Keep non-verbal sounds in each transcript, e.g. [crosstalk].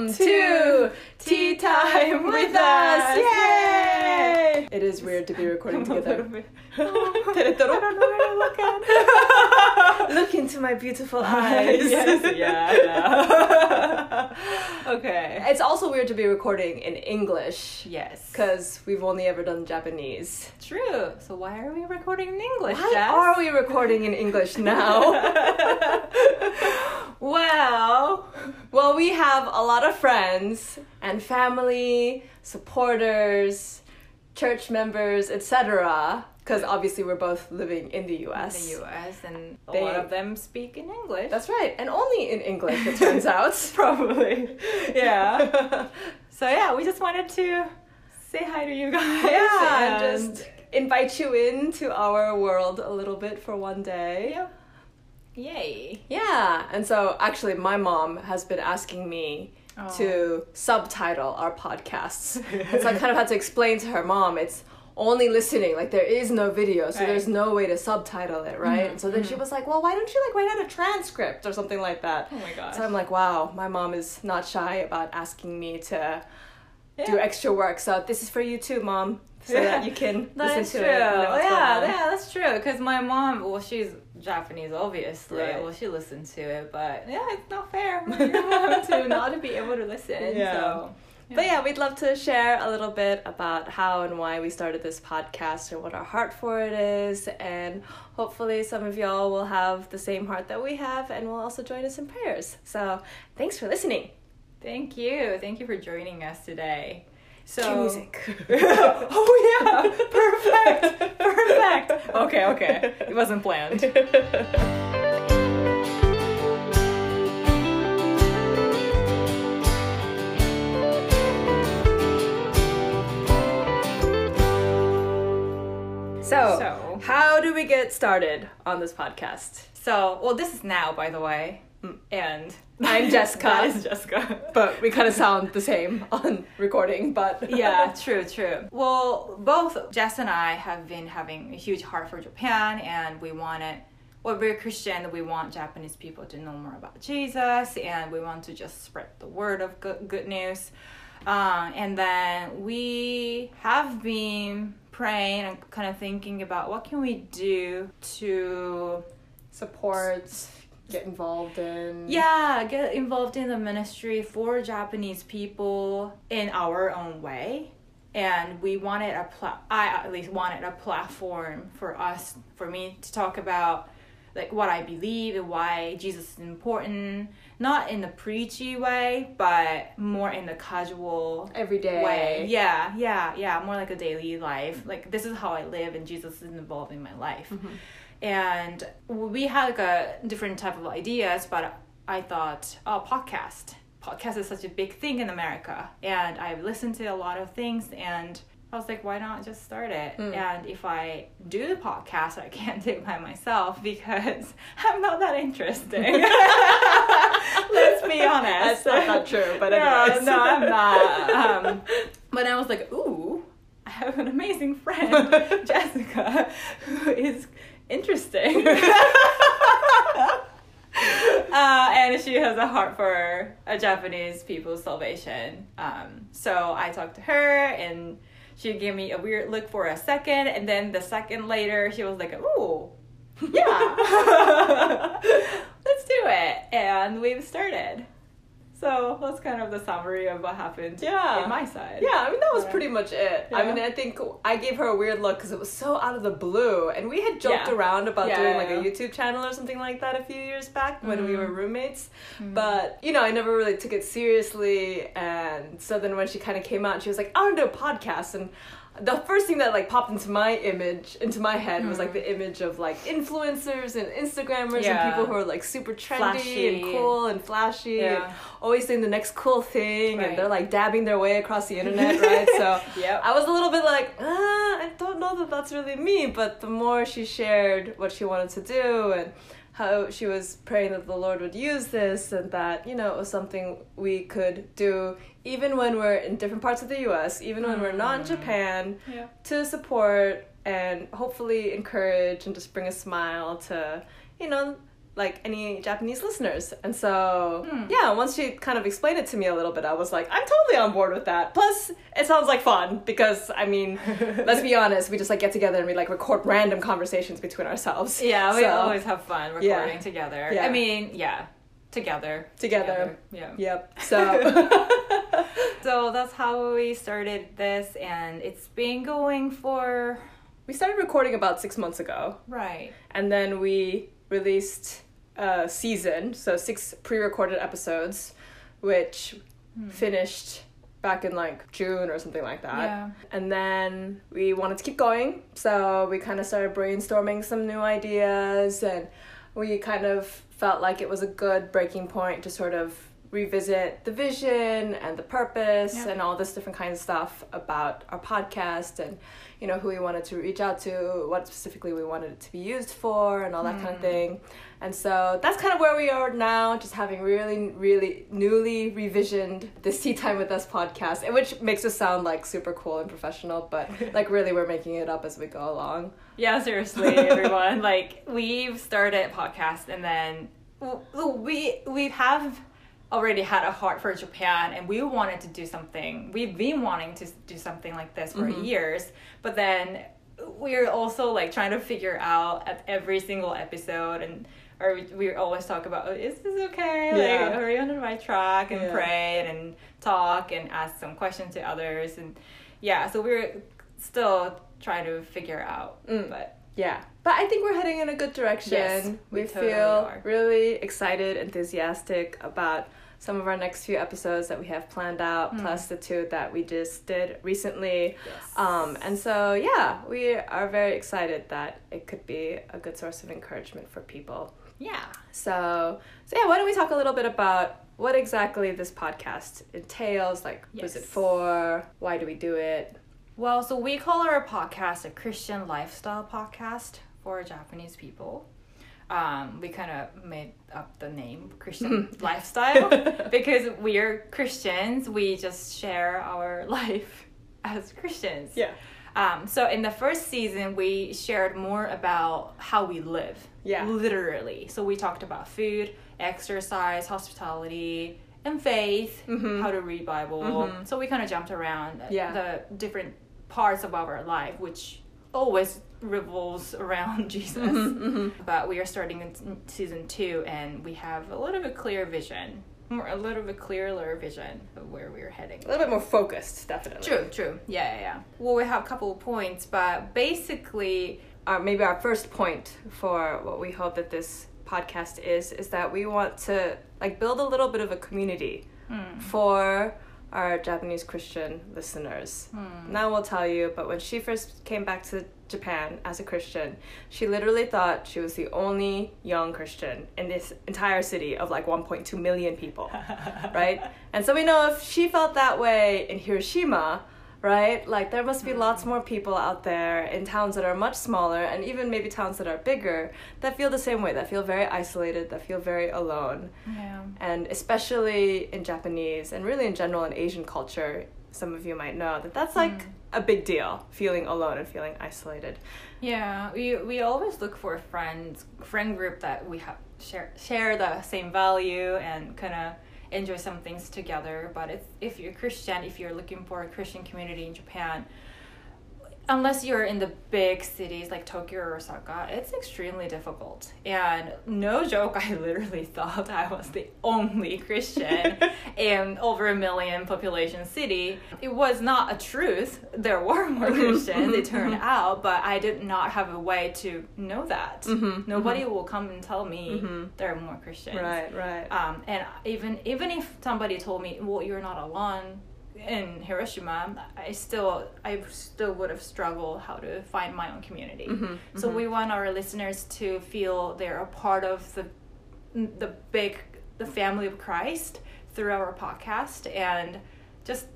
Welcome to Tea Time with Us! Yay! It is weird to be recording [laughs] together. [laughs] Look into my beautiful ah, eyes. yes, [laughs] yeah, yeah. okay. It's also weird to be recording in English Yes. because we've only ever done Japanese. True. So why are we recording in English, Why Jess? are we recording in English now? Well, well, we have a lot of friends and family, supporters, church members, etc. Because obviously we're both living in the U.S. in the US and a They- lot of them speak in English. That's right, and only in English. It turns [laughs] out. probably. Yeah. [laughs] so yeah, we just wanted to say hi to you guys. yeah, and and just invite you into our world a little bit for one day. yeah. Yay. Yeah, and so actually, my mom has been asking me Oh. to subtitle our podcasts. so I kind of had to explain to her, Mom, it's only listening, like there is no video, so Right. there's no way to subtitle it, right? Mhm, so then she was like, Well, why don't you like write out a transcript or something like that? Oh my gosh. So I'm like, Wow, my mom is not shy about asking me to do extra work. So this is for you too, Mom, so that you can [laughs] That's listen true. to it. know what's yeah, yeah, that's true. Because my mom, well, she's Japanese, obviously. Right. Well, she listened to it, but yeah, it's not fair for your mom to not to be able to listen. Yeah. So, But yeah, we'd love to share a little bit about how and why we started this podcast and what our heart for it is. And hopefully, some of y'all will have the same heart that we have and will also join us in prayers. So, thanks for listening. Thank you. Thank you for joining us today. So Cue music. [laughs] oh yeah, perfect, perfect. Okay, okay. It wasn't planned. So, So- how do we get started on this podcast? So, well, this is now, by the way, and I'm [laughs] Jessica. That is Jessica. [laughs] But we kind of sound the same on recording, but [laughs] yeah, true, true. Well, both Jess and I have been having a huge heart for Japan, and we wanted, well, we're Christian, we want Japanese people to know more about Jesus, and we want to just spread the word of good, good news. Uh, and then we have been praying and kind of thinking about what can we do to support, get involved in. yeah get involved in the ministry for japanese people in our own way and we wanted a pla- i at least wanted a platform for us for me to talk about like what i believe and why jesus is important not in the preachy way but more in the casual Every day. way yeah yeah yeah more like a daily life like this is how i live and jesus is involved in my life Mm-hmm. And we had like a different type of ideas but i thought oh podcast. Podcast is such a big thing in america. And i've listened to a lot of things and i was like why not just start it? Mm. and if i do the podcast i can't [laughs] do it by myself because [laughs] i'm not that interesting. [laughs] Let's be honest. That's not, not true, but no, no, I'm not. Um, but I was like, ooh, I have an amazing friend, Jessica, who is interesting. uh, and she has a heart for a Japanese people's salvation. Um, so I talked to her and she gave me a weird look for a second. And then the second later, she was like, ooh, yeah, [laughs] [laughs] let's do it. And we've started. So that's kind of the summary of what happened Yeah. in my side. Yeah, I mean that was pretty much it. I mean, I think I gave her a weird look because it was so out of the blue, and we had joked Yeah. around about Yeah, doing yeah, like a. YouTube channel or something like that a few years back when we Mhm. were roommates. Mhm. But you know, I never really took it seriously, and so then when she kind of came out, she was like, "I want to do a podcast," and the first thing that like popped into my image into my head was like Mhm. the image of like influencers and instagrammers Yeah. and people who are like super trendy Flashy. and cool and flashy and always doing the next cool thing Right. and they're like dabbing their way across the internet [laughs] right so Yep. i was a little bit like ah, i don't know that that's really me but the more she shared what she wanted to do and how she was praying that the lord would use this and that you know it was something we could do even when we're in different parts of the us even when we're not in Mm. japan yeah. to support and hopefully encourage and just bring a smile to you know like any Japanese listeners. And so, Hmm. yeah, once she kind of explained it to me a little bit, I was like, I'm totally on board with that. Plus, it sounds like fun because, I mean, [laughs] let's be honest, we just like get together and we like record random conversations between ourselves. Yeah, we So, always have fun recording Yeah. together. Yeah. I mean, yeah, together. Together. Yeah. Yep. So, [laughs] So that's how we started this, and it's been going for we started recording about six months ago. right. and then we released a season, so six pre-recorded episodes, which hmm. finished back in like June or something like that. Yeah. And then we wanted to keep going, so we kind of started brainstorming some new ideas, and we kind of felt like it was a good breaking point to sort of revisit the vision and the purpose Yeah. and all this different kinds of stuff about our podcast and you know who we wanted to reach out to what specifically we wanted it to be used for and all that kind of mm. thing and so that's kind of where we are now just having really really newly revisioned this tea time with us podcast which makes us sound like super cool and professional but [laughs] like really we're making it up as we go along Yeah, seriously, everyone. [laughs] like we've started podcast, and then we we have already had a heart for Japan, and we wanted to do something. We've been wanting to do something like this for years, but then we're also like trying to figure out at every single episode and. Or we, we always talk about, oh, is this okay? Yeah. Like, are we on the right track? And Yeah. pray and talk and ask some questions to others. And yeah, so we're still trying to figure out. Mm. But Yeah. But I think we're heading in a good direction. Yes, we we totally feel are. really excited, enthusiastic about some of our next few episodes that we have planned out, Mm. plus the two that we just did recently. Yes. Um, and so, yeah, we are very excited that it could be a good source of encouragement for people. yeah. So, so yeah, why don't we talk a little bit about what exactly this podcast entails? Like, who's it for? Why do we do it? Well, so we call our podcast a Christian lifestyle podcast for Japanese people. Um, we kind of made up the name Christian [laughs] lifestyle because we are Christians. We just share our [laughs] life as Christians. Yeah. Um, so in the first season, we shared more about how we live. Yeah. Literally. So we talked about food, exercise, hospitality, and faith, Mhm. how to read Bible. Mhm. So we kind of jumped around Yeah. the different parts of our life, which always revolves around [laughs] Jesus. Mm-hmm, mm-hmm. But we are starting in season two, and we have a little bit clear vision, more a little bit clearer vision of where we're heading. A little bit more focused, definitely. True, true. Yeah, yeah, yeah. Well, we have a couple of points, but basically, our maybe our first point for what we hope that this podcast is is that we want to like build a little bit of a community hmm. for our Japanese Christian listeners. Hmm. Now we'll tell you, but when she first came back to Japan as a Christian, she literally thought she was the only young Christian in this entire city of like 1.2 million people, [laughs] right? And so we know if she felt that way in Hiroshima, right? Like there must be lots mm. more people out there in towns that are much smaller and even maybe towns that are bigger that feel the same way, that feel very isolated, that feel very alone. yeah. And especially in Japanese and really in general in Asian culture, some of you might know that that's like mm. a big deal, feeling alone and feeling isolated. Yeah, we we always look for friends, friend group that we have share share the same value and kind of enjoy some things together. But if if you're Christian, if you're looking for a Christian community in Japan, unless you're in the big cities like Tokyo or Osaka, it's extremely difficult. And no joke, I literally [laughs] thought I was the only Christian [laughs] in over a million population city. It was not a truth. There were more Christians, it [laughs] turned out, but I did not have a way to know that. Mhm, Nobody will come and tell me there are more Christians. Right, right. Um, and even even if somebody told me, "Well, you're not alone," in Hiroshima, I still I still would have struggled how to find my own community. Mm-hmm, So we want our listeners to feel they're a part of the the big the family of Christ through our podcast, and just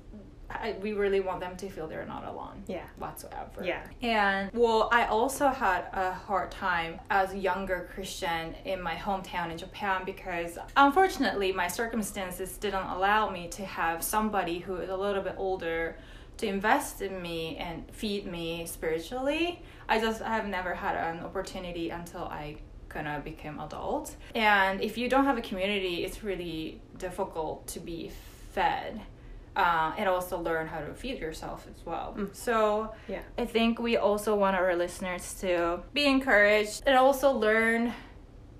I, we really want them to feel they're not alone Yeah. whatsoever. Yeah. And well, I also had a hard time as a younger Christian in my hometown in Japan because unfortunately my circumstances didn't allow me to have somebody who is a little bit older to invest in me and feed me spiritually. I just I have never had an opportunity until I gonna become adult. And if you don't have a community, it's really difficult to be fed. Uh, and also learn how to feed yourself as well. Mm. So Yeah. I think we also want our listeners to be encouraged and also learn,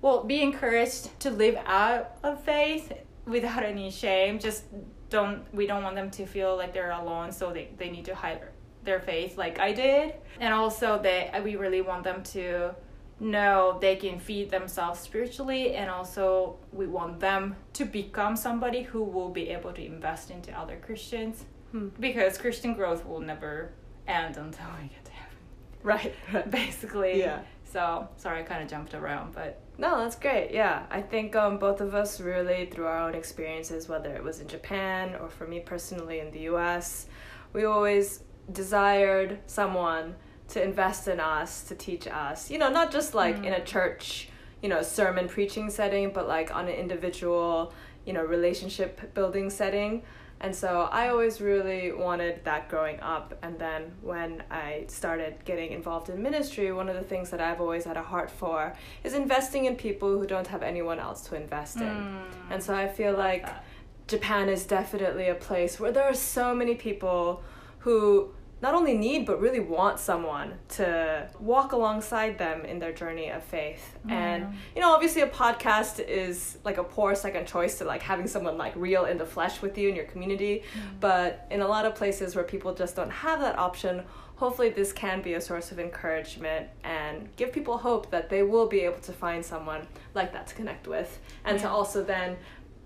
well, be encouraged to live out of faith without any shame. Just don't, we don't want them to feel like they're alone, so they, they need to hide their faith like I did. And also, that we really want them to know they can feed themselves spiritually and also we want them to become somebody who will be able to invest into other christians Hmm. because christian growth will never end until we get to heaven Right. right. [laughs] basically Yeah. so sorry i kind of jumped around but No, that's great. Yeah, I think um, both of us really, through our own experiences, whether it was in Japan or for me personally in the U.S., we always desired someone to invest in us, to teach us. You know, not just like in a mm. church, you know, sermon preaching setting, but like on an individual, you know, relationship building setting. And so I always really wanted that growing up. And then when I started getting involved in ministry, one of the things that I've always had a heart for is investing in people who don't have anyone else to invest in. Mm. And so I feel like that. Japan is definitely a place where there are so many people who not only need but really want someone to walk alongside them in their journey of faith. And you know, obviously a podcast is like a poor second choice to like having someone like real in the flesh with you in your community, mm. but in a lot of places where people just don't have that option, hopefully this can be a source of encouragement and give people hope that they will be able to find someone like that to connect with. And to also then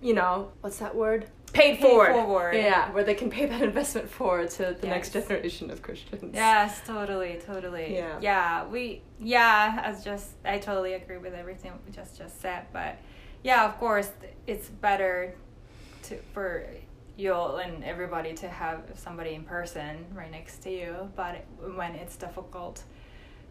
you know what's that word Paid paid forward forward. yeah where they can pay that [laughs] investment forward to the next generation of christians Yes, totally, totally. Yeah. Yeah, we yeah, as just I totally agree with everything we just just said, but yeah, of course, it's better to for you and everybody to have somebody in person right next to you, but when it's difficult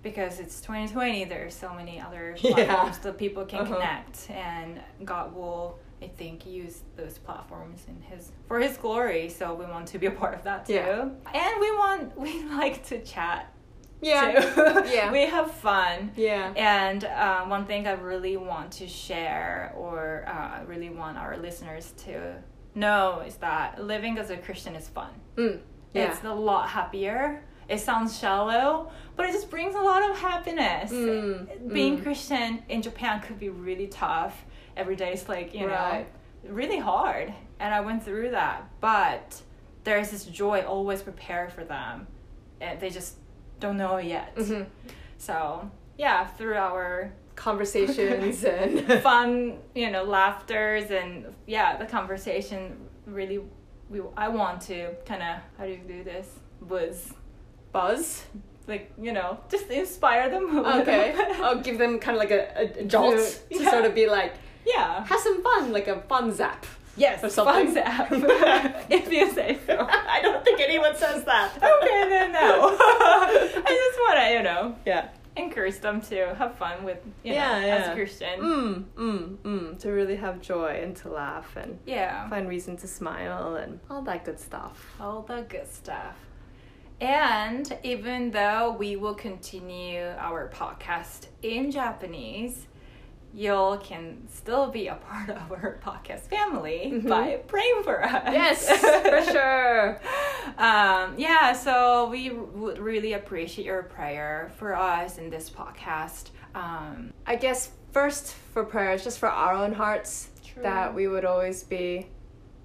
because it's 2020 there's so many other [laughs] Yeah. platforms that people can Uh-huh. connect and god will i think use those platforms in his for his glory so we want to be a part of that too Yeah. and we want [laughs] we like to chat yeah too. [laughs] Yeah. we have fun yeah and um, one thing I really want to share, or uh, really want our listeners to know, is that living as a Christian is fun. mm. yeah It's a lot happier. It sounds shallow, but it just brings a lot of happiness. Mm, Being mm. Christian in Japan could be really tough. Every day is like, you Right. know, really hard. And I went through that. But there's this joy always prepared for them. And they just don't know yet. Mhm. So, yeah, through our conversations [laughs] and [laughs] fun, you know, laughters and yeah, the conversation really we I want to kind of how do you do this? buzz buzz like, you know, just inspire them okay i'll give them kind of like a, a, jolt [laughs] to sort of be like yeah. have some fun like a fun zap Yes, or something. fun zap. [laughs] [laughs] if you say so. [laughs] i don't think anyone says that okay, then no. I just want to, you know, yeah encourage them to have fun with, you know, Yeah, as a Christian. mm, mm, mm, to really have joy and to laugh and Yeah. find reason to smile and all that good stuff. all the good stuff. And even though we will continue our podcast in Japanese, you can still be a part [laughs] of our podcast family Mhm. by praying for us. Yes, for [laughs] sure. Um, yeah, so we would really appreciate your prayer for us in this podcast. Um, I guess first for prayers, just for our own hearts, True. that we would always be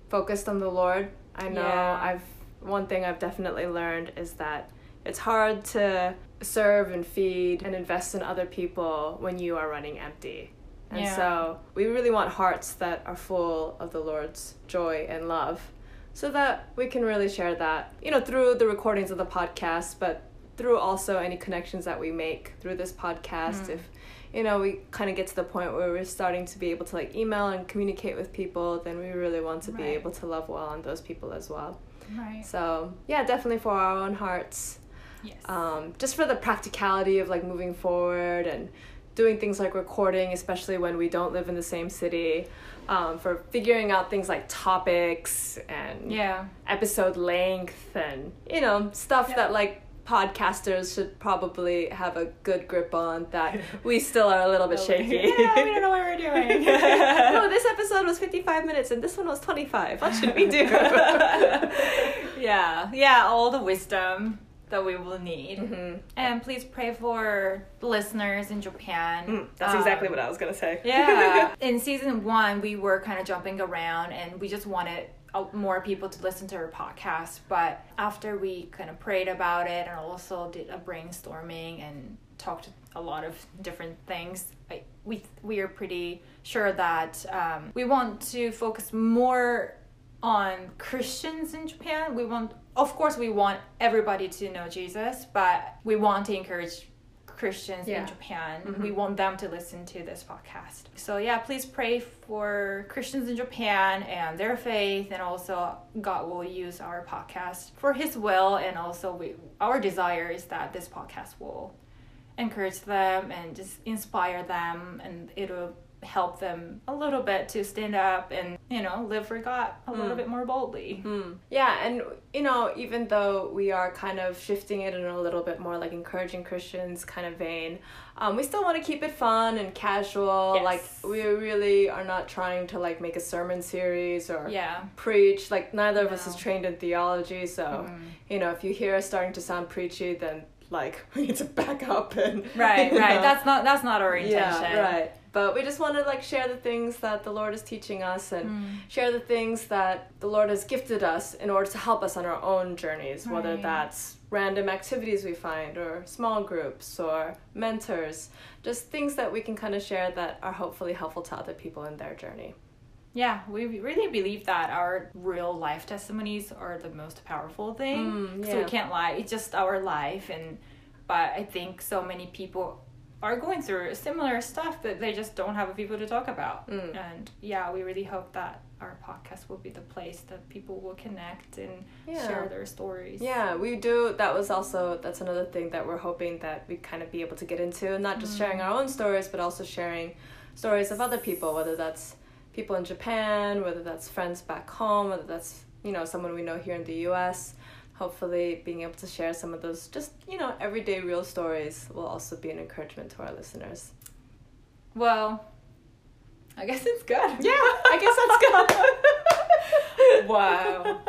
focused on the Lord. I know Yeah. I've one thing I've definitely learned is that it's hard to serve and feed and invest in other people when you are running empty. And Yeah. so we really want hearts that are full of the Lord's joy and love so that we can really share that, you know, through the recordings of the podcast, but through also any connections that we make through this podcast. Mm. If, you know, we kind of get to the point where we're starting to be able to like email and communicate with people, then we really want to be able to love well on those people as well. right. So, yeah, definitely for our own hearts Yes. um, just for the practicality of like moving forward and doing things like recording, especially when we don't live in the same city, um, for figuring out things like topics and yeah. episode length and you know stuff Yeah. that like podcasters should probably have a good grip on that [laughs] we still are a little bit shaky. yeah, we don't know what we're doing. no, [laughs] this episode was 55 minutes and this one was 25. What should we do? [laughs] yeah, yeah, all the wisdom that we will need. Mhm. And please pray for the listeners in Japan. Mm, that's Um, exactly what I was gonna say. yeah. [laughs] In season one, we were kind of jumping around and we just wanted uh, more people to listen to our podcast. But after we kind of prayed about it and also did a brainstorming and talked a lot of different things, I, we, we are pretty sure that um, we want to focus more on Christians in Japan. We want, of course, we want everybody to know Jesus, but we want to encourage Christians Yeah. in Japan. Mhm. We want them to listen to this podcast. So yeah, please pray for Christians in Japan and their faith, and also God will use our podcast for His will, and also we our desire is that this podcast will encourage them and just inspire them, and it'll help them a little bit to stand up and you know live for God a little Mm. bit more boldly. Mm. Yeah, and you know, even though we are kind of shifting it in a little bit more like encouraging Christians kind of vein, um, we still want to keep it fun and casual. Yes. Like we really are not trying to like make a sermon series or Yeah. preach. Like neither of us is trained in theology, so Mhm. you know, if you hear us starting to sound preachy, then like [laughs] we need to back up and [laughs] Right, right. know. That's not that's not our intention. Yeah, right. But we just want to like share the things that the Lord is teaching us and Mm. share the things that the Lord has gifted us in order to help us on our own journeys, whether that's random activities we find or small groups or mentors, just things that we can kind of share that are hopefully helpful to other people in their journey. Yeah, we really believe that our real life testimonies are the most powerful thing. Mm, So we can't lie. It's just our life, and but I think so many people are going through similar stuff that they just don't have people to talk about. Mm. And yeah, we really hope that our podcast will be the place that people will connect and Yeah. share their stories. Yeah, we do. That was also that's another thing that we're hoping that we kind of be able to get into, not just sharing our own stories, but also sharing stories of other people, whether that's people in Japan, whether that's friends back home, whether that's you know someone we know here in the U.S. Hopefully, being able to share some of those just you know everyday real stories will also be an encouragement to our listeners. Well, I guess it's good. [laughs] Yeah, I guess that's good. [laughs] Wow.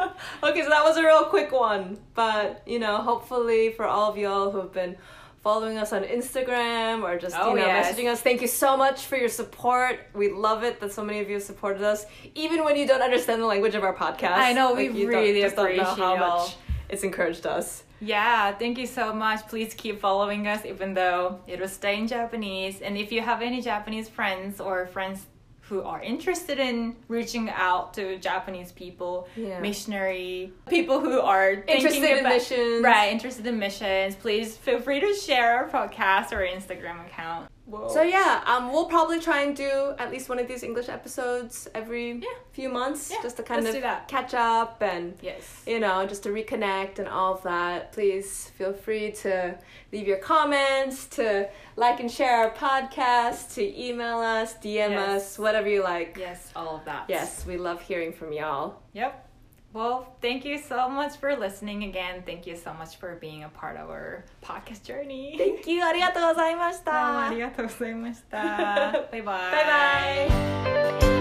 okay, so that was a real quick one, but you know, hopefully for all of y'all who have been following us on Instagram or just Oh, you know yes. messaging us, thank you so much for your support. We love it that so many of you have supported us, even when you don't understand the language of our podcast. I know, we you really just don't know how appreciate y'all. much it's encouraged us. Yeah, thank you so much. Please keep following us, even though it will stay in Japanese. And if you have any Japanese friends or friends who are interested in reaching out to Japanese people, Yeah. missionary people who are Interested in missions. right? Interested in missions. Please feel free to share our podcast or Instagram account. Whoa. So yeah, um, we'll probably try and do at least one of these English episodes every Yeah. few months, Yeah, just to kind let's of that. catch up and yes. you know, just to reconnect and all of that, please feel free to leave your comments, to like and share our podcast, to email us, DM Yes. us, whatever you like. Yes, all of that. Yes, we love hearing from y'all. Yep. Well, thank you so much for listening again. Thank you so much for being a part of our podcast journey. Thank you. ありがとうございました。どうもありがとうございました。バイバイ。バイバイ。[laughs] [laughs]